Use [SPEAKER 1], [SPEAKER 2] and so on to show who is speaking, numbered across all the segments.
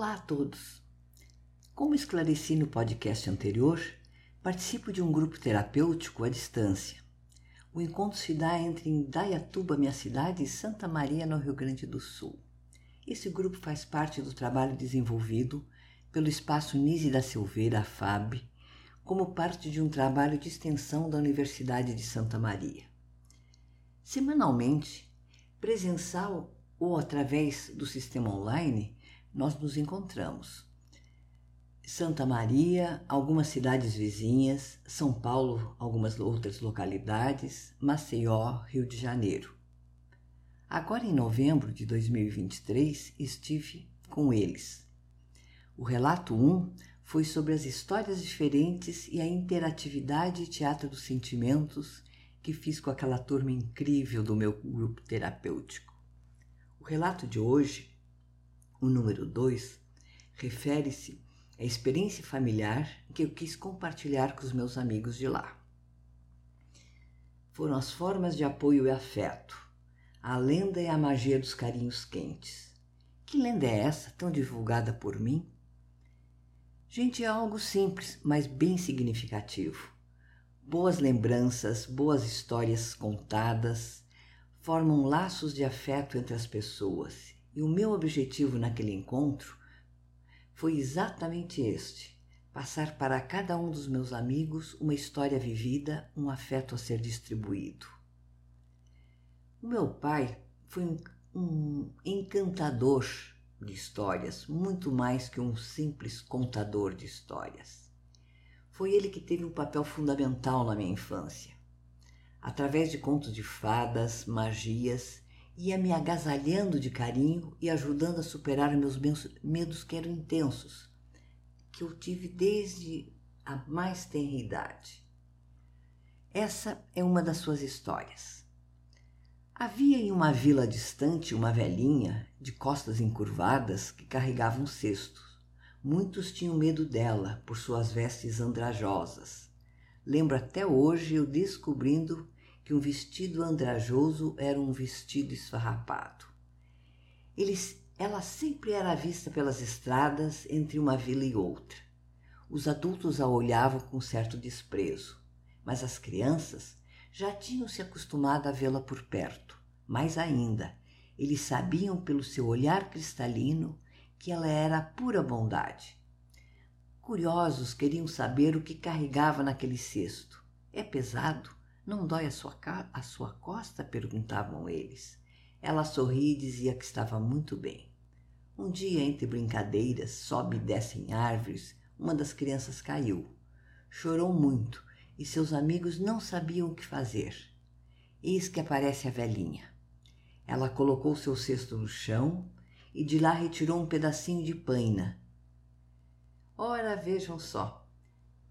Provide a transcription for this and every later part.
[SPEAKER 1] Olá a todos! Como esclareci no podcast anterior, participo de um grupo terapêutico à distância. O encontro se dá entre Indaiatuba, minha cidade, e Santa Maria, no Rio Grande do Sul. Esse grupo faz parte do trabalho desenvolvido pelo Espaço Nise da Silveira, a FAB, como parte de um trabalho de extensão da Universidade de Santa Maria. Semanalmente, presencial ou através do sistema online, nós nos encontramos. Santa Maria, algumas cidades vizinhas, São Paulo, algumas outras localidades, Maceió, Rio de Janeiro. Agora em novembro de 2023 estive com eles. O relato 1 foi sobre as histórias diferentes e a interatividade e teatro dos sentimentos que fiz com aquela turma incrível do meu grupo terapêutico. O relato de hoje o número 2 refere-se à experiência familiar que eu quis compartilhar com os meus amigos de lá. Foram as formas de apoio e afeto, a lenda e a magia dos carinhos quentes. Que lenda é essa, tão divulgada por mim? Gente, é algo simples, mas bem significativo. Boas lembranças, boas histórias contadas formam laços de afeto entre as pessoas e o meu objetivo naquele encontro foi exatamente este: passar para cada um dos meus amigos uma história vivida, um afeto a ser distribuído. O meu pai foi um, encantador de histórias, muito mais que um simples contador de histórias. Foi ele que teve um papel fundamental na minha infância. Através de contos de fadas, magias, ia me agasalhando de carinho e ajudando a superar meus medos que eram intensos, que eu tive desde a mais tenra idade. Essa é uma das suas histórias. Havia em uma vila distante uma velhinha de costas encurvadas que carregava um cesto. Muitos tinham medo dela por suas vestes andrajosas. Lembro até hoje eu descobrindo que um vestido andrajoso era um vestido esfarrapado. Eles, ela sempre era vista pelas estradas entre uma vila e outra. Os adultos a olhavam com certo desprezo, mas as crianças já tinham se acostumado a vê-la por perto. Mais ainda, eles sabiam pelo seu olhar cristalino que ela era pura bondade. Curiosos queriam saber o que carregava naquele cesto. É pesado? Não dói a sua, a sua costa? perguntavam eles. Ela sorria e dizia que estava muito bem. Um dia, entre brincadeiras, sobe e desce em árvores, uma das crianças caiu. Chorou muito e seus amigos não sabiam o que fazer. Eis que aparece a velhinha. Ela colocou seu cesto no chão e de lá retirou um pedacinho de paina. Ora, vejam só,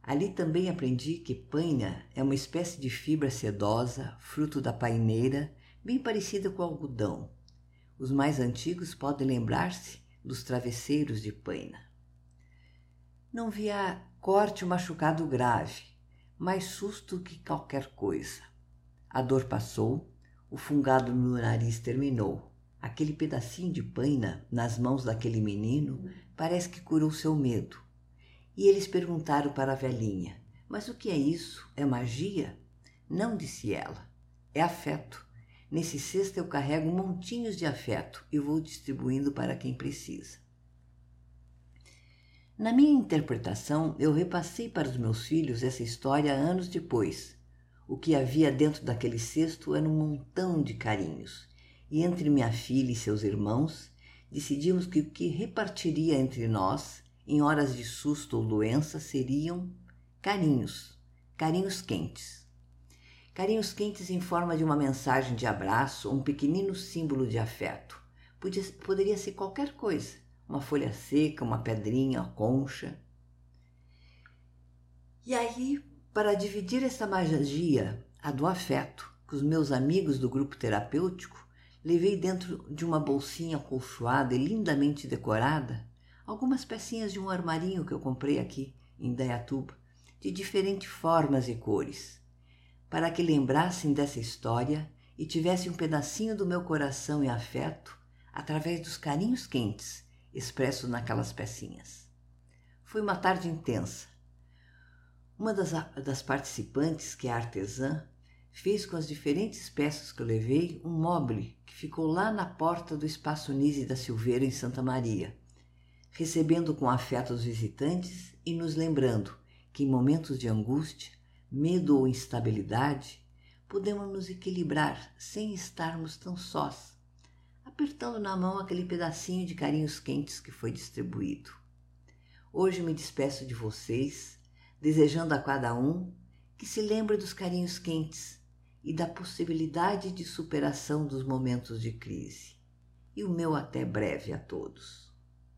[SPEAKER 1] Ali também aprendi que paina é uma espécie de fibra sedosa, fruto da paineira, bem parecida com o algodão. Os mais antigos podem lembrar-se dos travesseiros de paina. Não via corte ou machucado grave, mais susto que qualquer coisa. A dor passou, o fungado no nariz terminou. Aquele pedacinho de paina nas mãos daquele menino parece que curou seu medo e eles perguntaram para a velhinha: Mas o que é isso? É magia? Não, disse ela. É afeto. Nesse cesto eu carrego montinhos de afeto e vou distribuindo para quem precisa. Na minha interpretação, eu repassei para os meus filhos essa história anos depois. O que havia dentro daquele cesto era um montão de carinhos, e entre minha filha e seus irmãos, decidimos que o que repartiria entre nós em horas de susto ou doença seriam carinhos, carinhos quentes. Carinhos quentes em forma de uma mensagem de abraço ou um pequenino símbolo de afeto. Podia, poderia ser qualquer coisa, uma folha seca, uma pedrinha, uma concha. E aí, para dividir essa magia, a do afeto, com os meus amigos do grupo terapêutico, levei dentro de uma bolsinha acolchoada e lindamente decorada algumas pecinhas de um armarinho que eu comprei aqui em Dayatuba, de diferentes formas e cores, para que lembrassem dessa história e tivessem um pedacinho do meu coração e afeto através dos carinhos quentes expresso naquelas pecinhas. Foi uma tarde intensa. Uma das, das participantes, que é artesã, fez com as diferentes peças que eu levei um mobile que ficou lá na porta do Espaço Nise da Silveira, em Santa Maria, recebendo com afeto os visitantes e nos lembrando que em momentos de angústia, medo ou instabilidade, podemos nos equilibrar sem estarmos tão sós, apertando na mão aquele pedacinho de carinhos quentes que foi distribuído. Hoje me despeço de vocês, desejando a cada um que se lembre dos carinhos quentes e da possibilidade de superação dos momentos de crise. E o meu até breve a todos.